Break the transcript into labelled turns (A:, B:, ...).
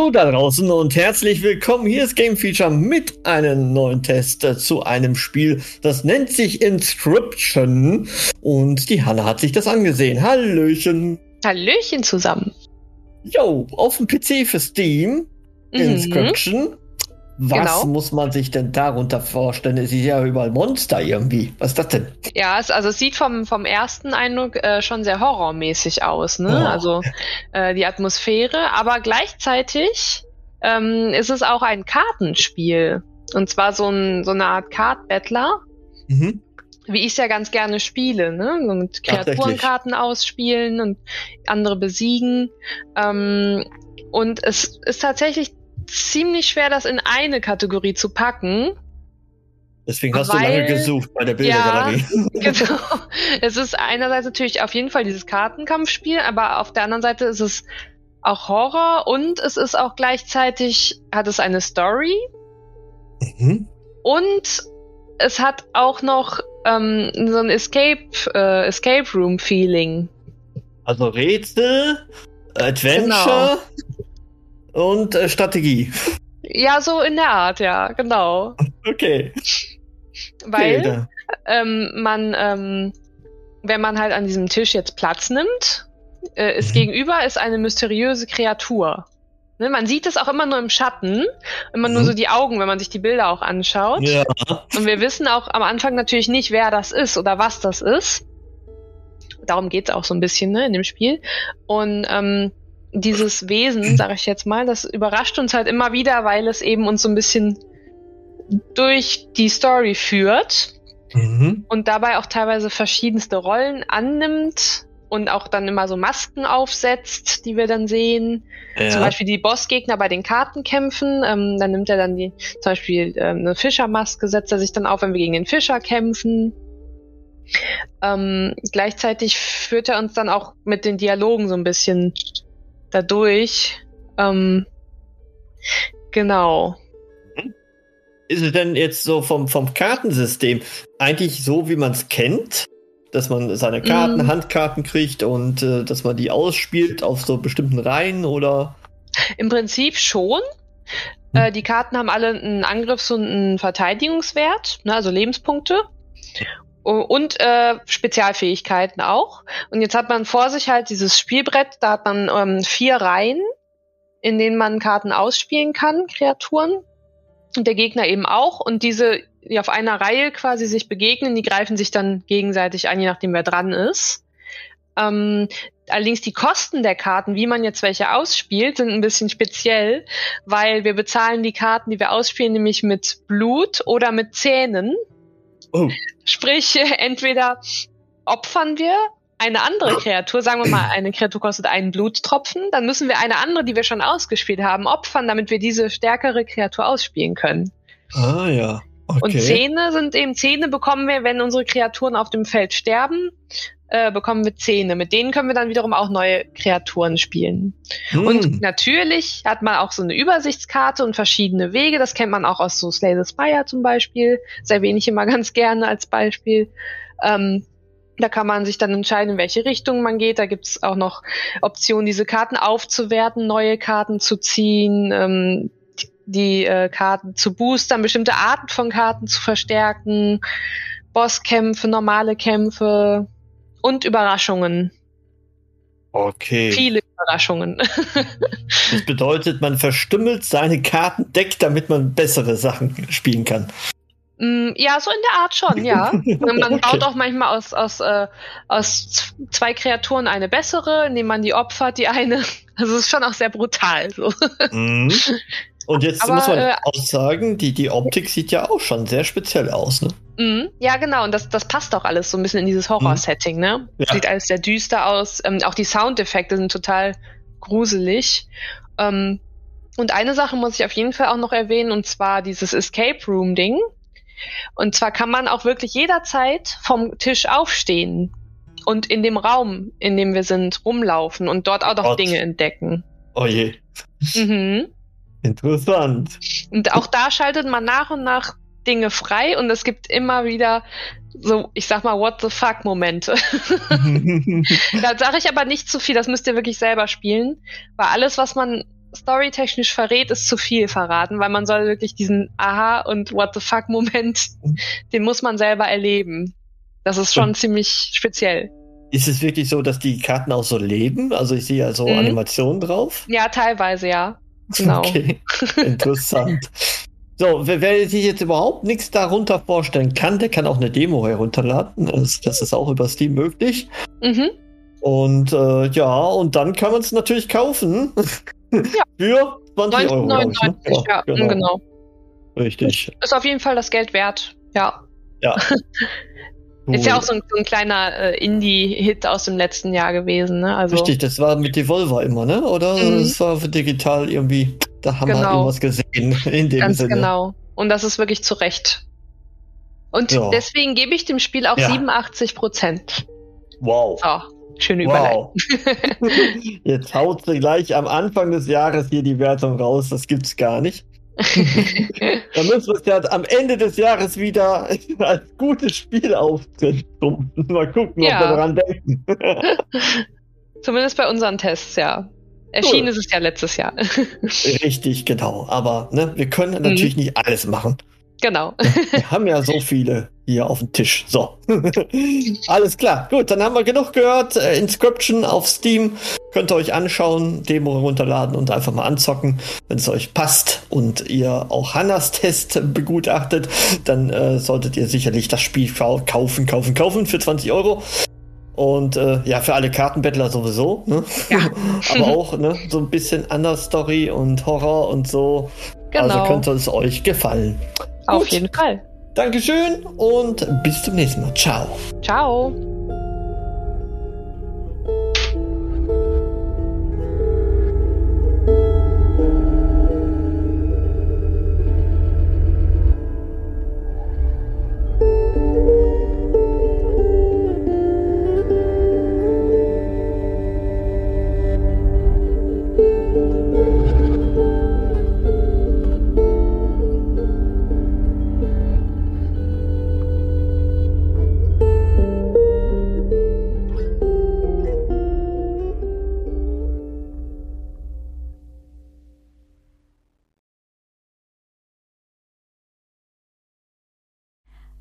A: Hallo da draußen und herzlich willkommen. Hier ist Game Feature mit einem neuen Test zu einem Spiel, das nennt sich Inscription. Und die Hanna hat sich das angesehen. Hallöchen.
B: Hallöchen zusammen.
A: Jo, auf dem PC für Steam.
B: Mhm.
A: Was
B: Genau.
A: muss man sich denn darunter vorstellen? Es ist ja überall Monster irgendwie. Was ist das denn?
B: Ja, es, also es sieht vom, vom ersten Eindruck äh, schon sehr horrormäßig aus, ne?
A: Oh.
B: Also äh, die Atmosphäre, aber gleichzeitig ähm, ist es auch ein Kartenspiel. Und zwar so, ein, so eine Art Card-Battler,
A: Mhm.
B: wie ich es ja ganz gerne spiele, ne? So mit. Kreaturenkarten ausspielen und andere besiegen. Ähm, und es ist tatsächlich ziemlich schwer, das in eine Kategorie zu packen.
A: Deswegen hast
B: Weil-
A: du lange gesucht bei der Bildergalerie.
B: Genau. Es ist einerseits natürlich auf jeden Fall dieses Kartenkampfspiel, aber auf der anderen Seite ist es auch Horror und es ist auch gleichzeitig, hat es eine Story
A: Mhm.
B: und es hat auch noch ähm, so ein Escape, äh, Escape Room Feeling.
A: Also Rätsel, Adventure und äh, Strategie.
B: Ja, so in der Art, ja, genau.
A: Okay.
B: Weil
A: okay,
B: ähm, man, ähm, wenn man halt an diesem Tisch jetzt Platz nimmt, äh, ist
A: Mhm.
B: gegenüber ist eine mysteriöse Kreatur. Ne, man sieht es auch immer nur im Schatten, immer nur
A: Mhm.
B: so die Augen, wenn man sich die Bilder auch anschaut.
A: ja.
B: Und wir wissen auch am Anfang natürlich nicht, wer das ist oder was das ist. Darum geht's auch so ein bisschen ne, in dem Spiel. Und ähm, dieses Wesen, sage ich jetzt mal, das überrascht uns halt immer wieder, weil es eben uns so ein bisschen durch die Story führt
A: Mhm.
B: und dabei auch teilweise verschiedenste Rollen annimmt und auch dann immer so Masken aufsetzt, die wir dann sehen.
A: ja.
B: Zum Beispiel die Bossgegner bei den Kartenkämpfen. Ähm, dann nimmt er dann die, zum Beispiel ähm, eine Fischermaske, setzt er sich dann auf, wenn wir gegen den Fischer kämpfen. Ähm, gleichzeitig führt er uns dann auch mit den Dialogen so ein bisschen dadurch. Ähm, genau.
A: Ist es denn jetzt so vom, vom Kartensystem eigentlich so, wie man es kennt? Dass man seine Karten,
B: Mm.
A: Handkarten kriegt und äh, dass man die ausspielt auf so bestimmten Reihen oder?
B: Im Prinzip schon. Äh, die Karten haben alle einen Angriffs- und einen Verteidigungswert, ne, also Lebenspunkte. Und äh, Spezialfähigkeiten auch. Und jetzt hat man vor sich halt dieses Spielbrett, da hat man ähm, vier Reihen, in denen man Karten ausspielen kann, Kreaturen. Und der Gegner eben auch. Und diese, die auf einer Reihe quasi sich begegnen, die greifen sich dann gegenseitig an, je nachdem wer dran ist. Ähm, allerdings die Kosten der Karten, wie man jetzt welche ausspielt, sind ein bisschen speziell, weil wir bezahlen die Karten, die wir ausspielen, nämlich mit Blut oder mit Zähnen.
A: Oh,
B: Sprich, entweder opfern wir eine andere Kreatur, sagen wir mal, eine Kreatur kostet einen Bluttropfen, dann müssen wir eine andere, die wir schon ausgespielt haben, opfern, damit wir diese stärkere Kreatur ausspielen können.
A: ah ja. Okay.
B: Und Zähne sind eben, Zähne bekommen wir, wenn unsere Kreaturen auf dem Feld sterben, äh, bekommen wir Zähne. Mit denen können wir dann wiederum auch neue Kreaturen spielen.
A: Hm.
B: Und natürlich hat man auch so eine Übersichtskarte und verschiedene Wege. Das kennt man auch aus so Slay the Spire zum Beispiel. Das erwähne ich immer ganz gerne als Beispiel. Ähm, da kann man sich dann entscheiden, in welche Richtung man geht. Da gibt es auch noch Optionen, diese Karten aufzuwerten, neue Karten zu ziehen, ähm, die, äh, Karten zu boostern, bestimmte Arten von Karten zu verstärken, Bosskämpfe, normale Kämpfe und Überraschungen.
A: Okay.
B: Viele Überraschungen.
A: das bedeutet, man verstümmelt seine Kartendeck, damit man bessere Sachen spielen kann.
B: Mm, ja, so in der Art schon, ja. Man okay. baut auch manchmal aus, aus, äh, aus zwei Kreaturen eine bessere, indem man die opfert, die eine. Also es ist schon auch sehr brutal. So. Mhm.
A: Und jetzt Aber, muss man äh, auch sagen, die, die Optik sieht ja auch schon sehr speziell aus, ne?
B: Mhm. Ja, genau. Und das, das passt auch alles so ein bisschen in dieses Horror-Setting, ne? Ja. Sieht alles sehr düster aus. Ähm, auch die Soundeffekte sind total gruselig. Ähm, und eine Sache muss ich auf jeden Fall auch noch erwähnen, und zwar dieses Escape Room-Ding. Und zwar kann man auch wirklich jederzeit vom Tisch aufstehen und in dem Raum, in dem wir sind, rumlaufen und dort auch noch. Dinge entdecken.
A: Oh je. Mhm. Interessant.
B: Und auch da schaltet man nach und nach Dinge frei und es gibt immer wieder so, ich sag mal, what the fuck Momente. da sage ich aber nicht zu viel, das müsst ihr wirklich selber spielen, weil alles, was man storytechnisch verrät, ist zu viel verraten, weil man soll wirklich diesen Aha und What the fuck Moment, den muss man selber erleben. Das ist schon und ziemlich speziell.
A: Ist es wirklich so, dass die Karten auch so leben? Also ich sehe also mhm. Animationen drauf?
B: Ja, teilweise ja. Genau. Okay,
A: interessant. so, wer, wer, sich jetzt überhaupt nichts darunter vorstellen kann, der kann auch eine Demo herunterladen. Das, das ist auch über Steam möglich. Mhm. Und äh, ja, und dann kann man es natürlich kaufen. Ja. Für 20 Euro. 99,
B: ne? ja, genau. genau.
A: Richtig.
B: Ist auf jeden Fall das Geld wert. Ja.
A: Ja.
B: Ist ja auch so ein, so ein kleiner äh, Indie-Hit aus dem letzten Jahr gewesen, ne? Also,
A: Richtig, das war mit Devolver immer, ne? Oder mhm. das war für digital irgendwie, da haben genau. wir irgendwas gesehen in dem Ganz Sinne.
B: genau. Und das ist wirklich zu Recht. Und ja. deswegen gebe ich dem Spiel auch ja. 87 Prozent.
A: Wow.
B: So. Schöne wow.
A: Jetzt haut sie gleich am Anfang des Jahres hier die Wertung raus. Das gibt's gar nicht. Dann müssen wir es ja am Ende des Jahres wieder als gutes Spiel auftreten. Mal gucken, ja. ob wir daran denken.
B: Zumindest bei unseren Tests, ja. Erschienen cool. ist es ja letztes Jahr.
A: Richtig, genau. Aber ne, wir können natürlich mhm. nicht alles machen.
B: Genau.
A: Wir haben ja so viele hier auf dem Tisch. So. Alles klar. Gut, dann haben wir genug gehört. Äh, Inscription auf Steam. Könnt ihr euch anschauen, Demo runterladen und einfach mal anzocken. Wenn es euch passt und ihr auch Hannas Test begutachtet, dann äh, solltet ihr sicherlich das Spiel kaufen, kaufen, kaufen für 20 Euro. Und äh, ja, für alle Kartenbettler sowieso. Ne? Ja. Aber auch ne, so ein bisschen anders Story und Horror und so. Also genau. Also könnte es euch gefallen.
B: Auf Gut. jeden Fall.
A: Dankeschön und bis zum nächsten Mal. Ciao.
B: Ciao.